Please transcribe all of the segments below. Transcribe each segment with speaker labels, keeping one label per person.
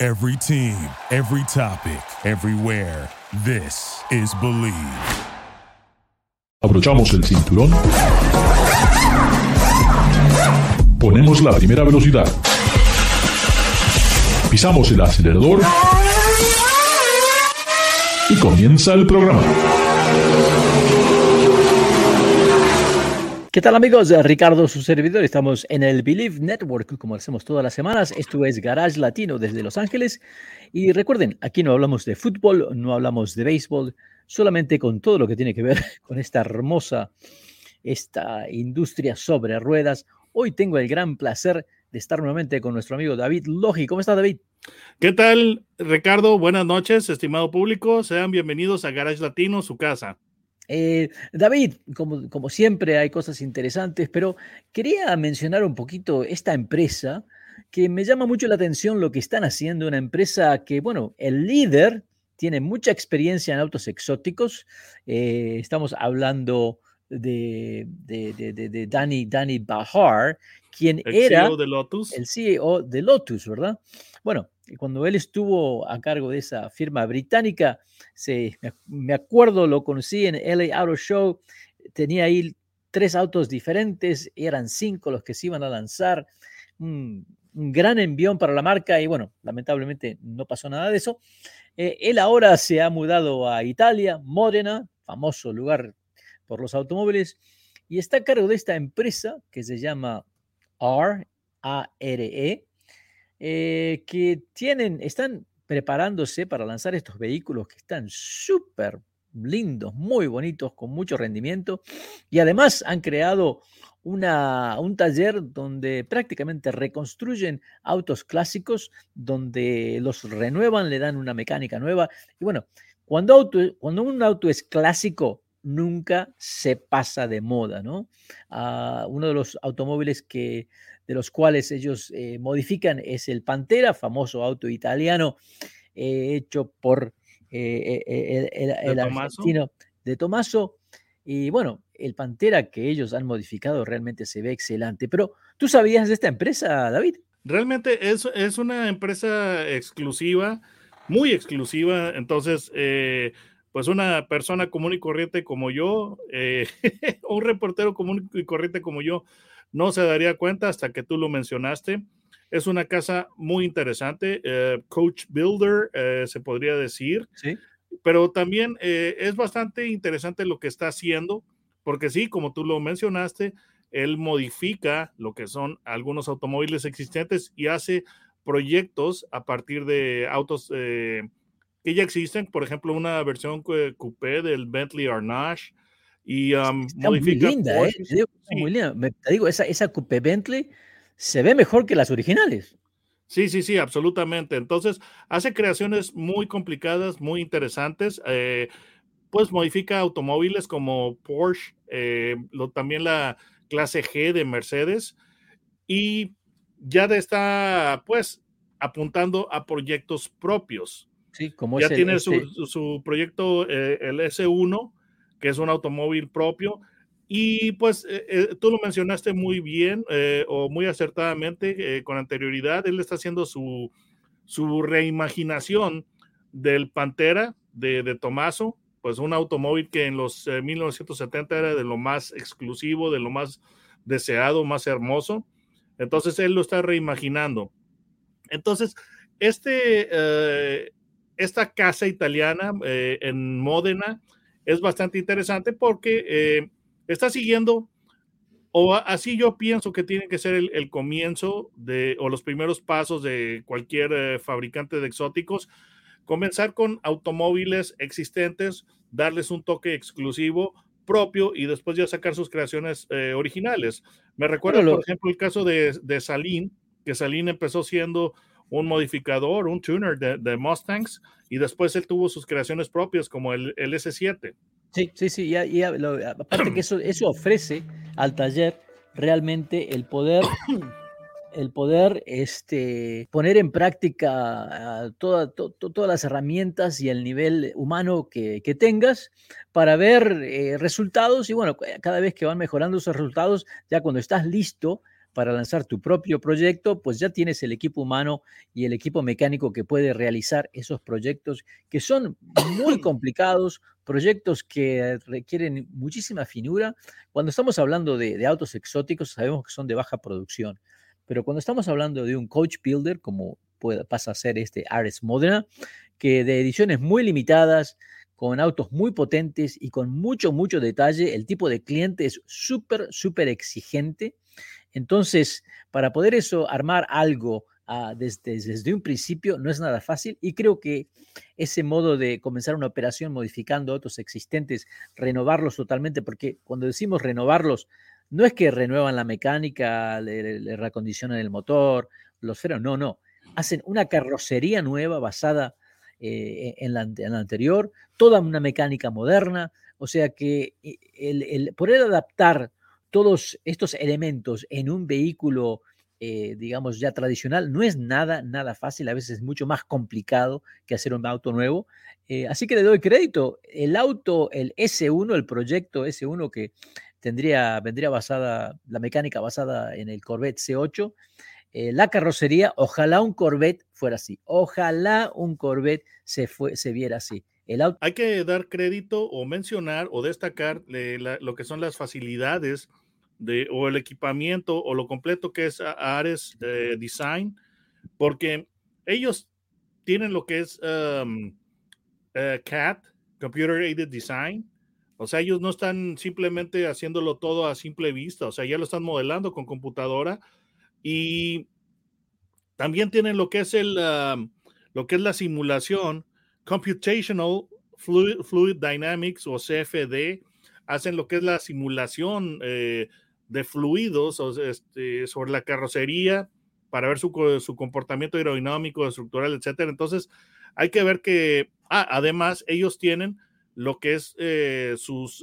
Speaker 1: Every team, every topic, everywhere. This is Believe.
Speaker 2: Abrochamos el cinturón. Ponemos la primera velocidad. Pisamos el acelerador. Y comienza el programa.
Speaker 3: ¿Qué tal amigos? Ricardo, su servidor. Estamos en el Believe Network, como hacemos todas las semanas. Esto es Garage Latino desde Los Ángeles. Y recuerden, aquí no hablamos de fútbol, no hablamos de béisbol, solamente con todo lo que tiene que ver con esta hermosa, esta industria sobre ruedas. Hoy tengo el gran placer de estar nuevamente con nuestro amigo David Logi. ¿Cómo está David?
Speaker 4: ¿Qué tal, Ricardo? Buenas noches, estimado público. Sean bienvenidos a Garage Latino, su casa.
Speaker 3: Eh, David, como, como, siempre hay cosas interesantes, pero quería mencionar un poquito esta empresa que me llama mucho la atención lo que están haciendo, una empresa que, bueno, el líder tiene mucha experiencia en autos exóticos. Eh, estamos hablando de, de, de, de, Danny, Danny Bahar, quien
Speaker 4: el
Speaker 3: era
Speaker 4: CEO de Lotus.
Speaker 3: el CEO de Lotus, ¿verdad? Bueno, cuando él estuvo a cargo de esa firma británica, se, me acuerdo, lo conocí en LA Auto Show, tenía ahí tres autos diferentes, eran cinco los que se iban a lanzar, un, gran envión para la marca y bueno, lamentablemente no pasó nada de eso. Eh, él ahora se ha mudado a Italia, Módena, famoso lugar por los automóviles, y está a cargo de esta empresa que se llama R-A-R-E, eh, que tienen, están preparándose para lanzar estos vehículos que están súper lindos, muy bonitos, con mucho rendimiento, y además han creado una, un taller donde prácticamente reconstruyen autos clásicos, donde los renuevan, le dan una mecánica nueva. Y bueno, cuando, auto, cuando un auto es clásico, nunca se pasa de moda, ¿no? Uh, uno de los automóviles que, de los cuales ellos eh, modifican es el Pantera, famoso auto italiano eh, hecho por eh, el, el, el
Speaker 4: ¿De
Speaker 3: argentino
Speaker 4: Tomaso?
Speaker 3: de Tomaso. Y bueno, el Pantera que ellos han modificado realmente se ve excelente. Pero, ¿tú sabías de esta empresa, David?
Speaker 4: Realmente es, es una empresa exclusiva, muy exclusiva. Entonces, eh, pues una persona común y corriente como yo, eh, un reportero común y corriente como yo, no se daría cuenta hasta que tú lo mencionaste. Es una casa muy interesante, eh, coach builder, eh, se podría decir.
Speaker 3: Sí.
Speaker 4: Pero también es bastante interesante lo que está haciendo, porque sí, como tú lo mencionaste, él modifica lo que son algunos automóviles existentes y hace proyectos a partir de autos eh, que ya existen, por ejemplo, una versión coupé del Bentley Arnage y um,
Speaker 3: Está muy linda, ¿eh? Te digo,
Speaker 4: Sí.
Speaker 3: muy linda. Me- te digo, esa, esa coupé Bentley se ve mejor que las originales.
Speaker 4: Sí, sí, sí, absolutamente. Entonces, hace creaciones muy complicadas, muy interesantes. eh, pues modifica automóviles como Porsche, eh, lo- también la clase G de Mercedes y ya está, pues, apuntando a proyectos propios.
Speaker 3: Sí, como
Speaker 4: Ya
Speaker 3: es
Speaker 4: tiene
Speaker 3: este-
Speaker 4: su, su- su proyecto, eh, el S1, que es un automóvil propio. Y pues eh, eh, tú lo mencionaste muy bien eh, o muy acertadamente con anterioridad. Él está haciendo su, su reimaginación del Pantera de, de Tomaso, pues un automóvil que en los eh, 1970 era de lo más exclusivo, de lo más deseado, más hermoso. Entonces él lo está reimaginando. Entonces, este, eh, esta casa italiana eh, en Módena es bastante interesante porque eh, está siguiendo, o así yo pienso que tiene que ser el, el comienzo de, o los primeros pasos de cualquier eh, fabricante de exóticos, comenzar con automóviles existentes, darles un toque exclusivo propio y después ya sacar sus creaciones originales. Me recuerda,
Speaker 3: Bueno,
Speaker 4: por ejemplo, el caso de, de Salín, que Salín empezó siendo un modificador, un tuner de, Mustangs, y después él tuvo sus creaciones propias como el, el S7.
Speaker 3: Sí, sí, sí, y, aparte que eso, eso ofrece al taller realmente el poder el poder este, poner en práctica ah, todas las herramientas y el nivel humano que, tengas para ver eh, resultados y bueno, cada vez que van mejorando esos resultados, ya cuando estás listo para lanzar tu propio proyecto, pues ya tienes el equipo humano y el equipo mecánico que puede realizar esos proyectos que son muy complicados, proyectos que requieren muchísima finura. Cuando estamos hablando de, autos exóticos, sabemos que son de baja producción, pero cuando estamos hablando de un coach builder, como puede, pasa a ser este Ares Modena, que de ediciones muy limitadas, con autos muy potentes y con mucho, mucho detalle, el tipo de cliente es súper, súper exigente entonces, para poder eso, armar algo ah, desde, un principio no es nada fácil y creo que ese modo de comenzar una operación modificando otros existentes, renovarlos totalmente, porque cuando decimos renovarlos, no es que renuevan la mecánica, le, reacondicionan el motor, los frenos, no, no. Hacen una carrocería nueva basada eh, en, la, anterior, toda una mecánica moderna, o sea que eh, el poder adaptar todos estos elementos en un vehículo, eh, digamos, ya tradicional, no es nada, nada fácil, a veces es mucho más complicado que hacer un auto nuevo. Eh, así que le doy crédito. El auto, el S1, el proyecto S1 que tendría, vendría basada, la mecánica basada en el Corvette C8, eh, la carrocería, ojalá un Corvette fuera así, ojalá un Corvette se, fue, se viera así.
Speaker 4: Hay que dar crédito o mencionar o destacar lo que son las facilidades de, o el equipamiento o lo completo que es Ares eh, Design, porque ellos tienen lo que es um, eh, CAD, Computer Aided Design. O sea, ellos no están simplemente haciéndolo todo a simple vista, o sea, ya lo están modelando con computadora y también tienen lo que es el, um, lo que es la simulación Computational Fluid, Dynamics o CFD hacen lo que es la simulación eh, de fluidos este, sobre la carrocería para ver su, comportamiento aerodinámico, estructural, etcétera. Entonces, hay que ver que, ah, además, ellos tienen lo que es eh, sus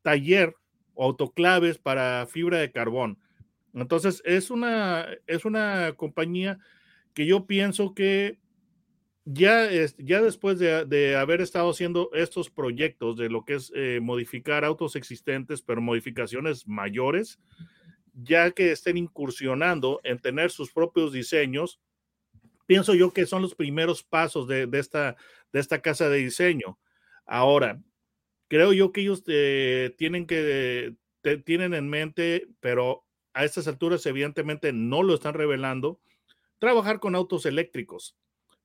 Speaker 4: taller o autoclaves para fibra de carbón. Entonces, es una, es una compañía que yo pienso que ya, ya después de, haber estado haciendo estos proyectos de lo que es eh, modificar autos existentes, pero modificaciones mayores, ya que estén incursionando en tener sus propios diseños, pienso yo que son los primeros pasos de, esta, de esta casa de diseño. Ahora, creo yo que ellos eh, tienen que, tienen en mente, pero a estas alturas evidentemente no lo están revelando, trabajar con autos eléctricos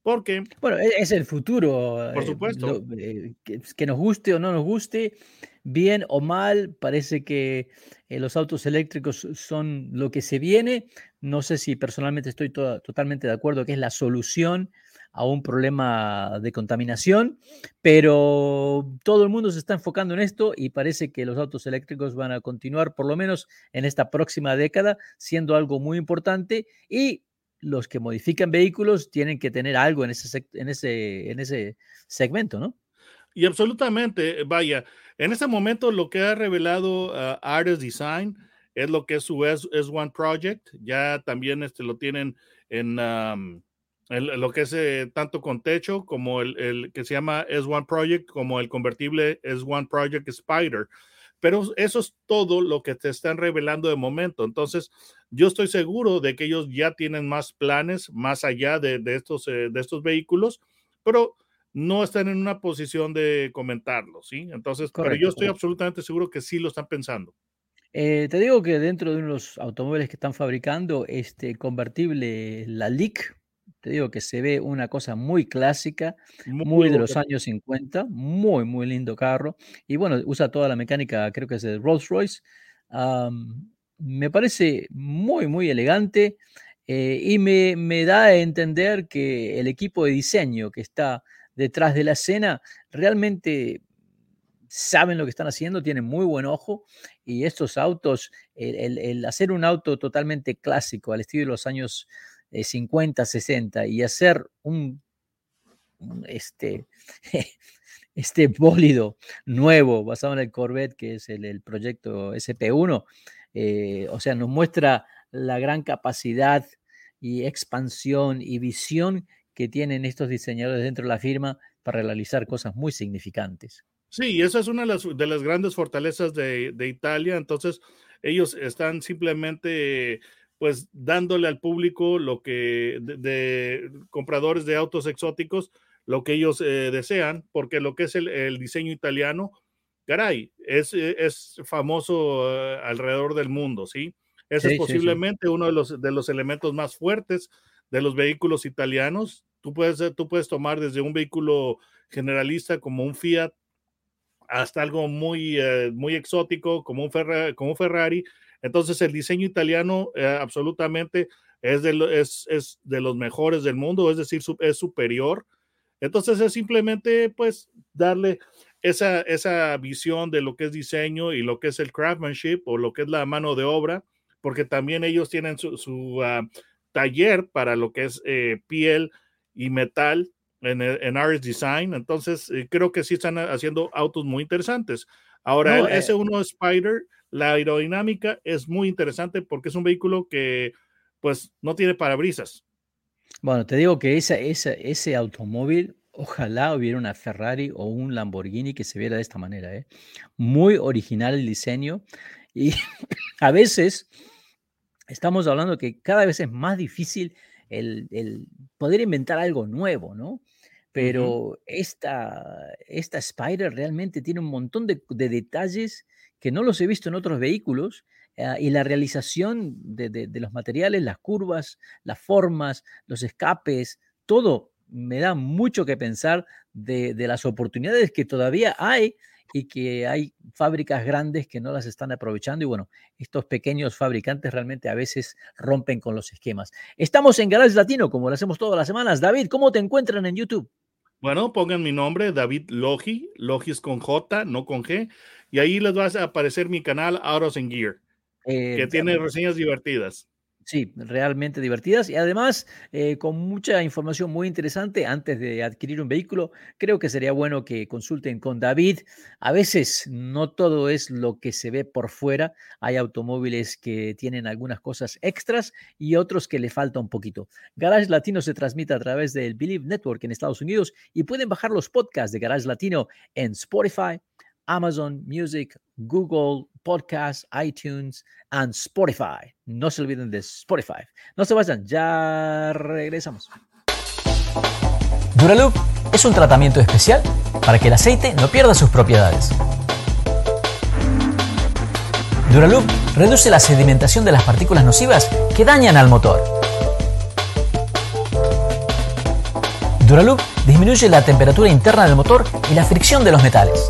Speaker 4: porque.
Speaker 3: Bueno, e-, es el futuro.
Speaker 4: Por eh, supuesto.
Speaker 3: Eh, que, nos guste o no nos guste, bien o mal, parece que eh, los autos eléctricos son lo que se viene. No sé si personalmente estoy totalmente de acuerdo que es la solución a un problema de contaminación, pero todo el mundo se está enfocando en esto y parece que los autos eléctricos van a continuar, por lo menos en esta próxima década, siendo algo muy importante y los que modifican vehículos tienen que tener algo en ese, en ese, en ese segmento, ¿no?
Speaker 4: Y absolutamente, vaya, en este momento lo que ha revelado uh, Artist Design es lo que es su S1 Project, ya también este, lo tienen en lo que es eh, tanto con techo como el, el, que se llama S1 Project, como el convertible S1 Project Spider. Pero eso es todo lo que te están revelando de momento. Entonces, yo estoy seguro de que ellos ya tienen más planes más allá de, estos, eh, de estos vehículos, pero no están en una posición de comentarlo, ¿sí? Entonces, pero yo estoy absolutamente seguro que sí lo están pensando.
Speaker 3: Eh, te digo que dentro de unos automóviles que están fabricando, este convertible, la LIC, te digo que se ve una cosa muy clásica, muy, de los años 50, muy, muy lindo carro. Y bueno, usa toda la mecánica, creo que es de Rolls Royce. me parece muy, muy elegante eh, y me, me, da a entender que el equipo de diseño que está detrás de la escena realmente saben lo que están haciendo, tienen muy buen ojo y estos autos, el, el hacer un auto totalmente clásico al estilo de los años 50, 60 y hacer un, este, este bólido nuevo basado en el Corvette, que es el, proyecto SP1, eh, o sea, nos muestra la gran capacidad y expansión y visión que tienen estos diseñadores dentro de la firma para realizar cosas muy significantes.
Speaker 4: Sí, esa es una de las, grandes fortalezas de, Italia. Entonces, ellos están simplemente pues dándole al público lo que de, compradores de autos exóticos lo que ellos eh, desean, porque lo que es el, diseño italiano, caray, es, es famoso eh, alrededor del mundo, ¿sí? Ese es posiblemente uno de los, de los elementos más fuertes de los vehículos italianos. Tú puedes, tú puedes tomar desde un vehículo generalista como un Fiat hasta algo muy, eh, muy exótico como un, como un Ferrari. Entonces el diseño italiano eh, absolutamente es de, los mejores del mundo, es decir, es superior. Entonces es simplemente pues darle esa, esa visión de lo que es diseño y lo que es el craftsmanship o lo que es la mano de obra, porque también ellos tienen su, ah, taller para lo que es eh, piel y metal en, en Design. Entonces, eh, creo que sí están haciendo autos muy interesantes. Ahora, el eh S1 Spider, la aerodinámica es muy interesante porque es un vehículo que, pues, no tiene parabrisas.
Speaker 3: Bueno, te digo que esa, ese automóvil, ojalá hubiera una Ferrari o un Lamborghini que se viera de esta manera. ¿eh? Muy original el diseño y a veces estamos hablando que cada vez es más difícil el, poder inventar algo nuevo, ¿no? Pero esta, esta Spider realmente tiene un montón de, detalles que no los he visto en otros vehículos ah, y la realización de, los materiales, las curvas, las formas, los escapes, todo me da mucho que pensar de, de las oportunidades que todavía hay y que hay fábricas grandes que no las están aprovechando y bueno, estos pequeños fabricantes realmente a veces rompen con los esquemas. Estamos en Garage Latino, como lo hacemos todas las semanas. David, ¿cómo te encuentran en YouTube?
Speaker 4: Bueno, pongan mi nombre, David Logi, Logi es con J, no con G, y ahí les va a aparecer mi canal Autos and Gear, que tiene reseñas divertidas.
Speaker 3: Sí, realmente divertidas y además eh, con mucha información muy interesante antes de adquirir un vehículo. Creo que sería bueno que consulten con David. A veces no todo es lo que se ve por fuera. Hay automóviles que tienen algunas cosas extras y otros que le falta un poquito. Garage Latino se transmite a través del Believe Network en Estados Unidos y pueden bajar los podcasts de Garage Latino en Spotify, Amazon Music, Google Podcast, iTunes and Spotify. No se olviden de Spotify. No se vayan, ya regresamos.
Speaker 5: Duraloop es un tratamiento especial para que el aceite no pierda sus propiedades. Duraloop reduce la sedimentación de las partículas nocivas que dañan al motor. Duraloop disminuye la temperatura interna del motor y la fricción de los metales.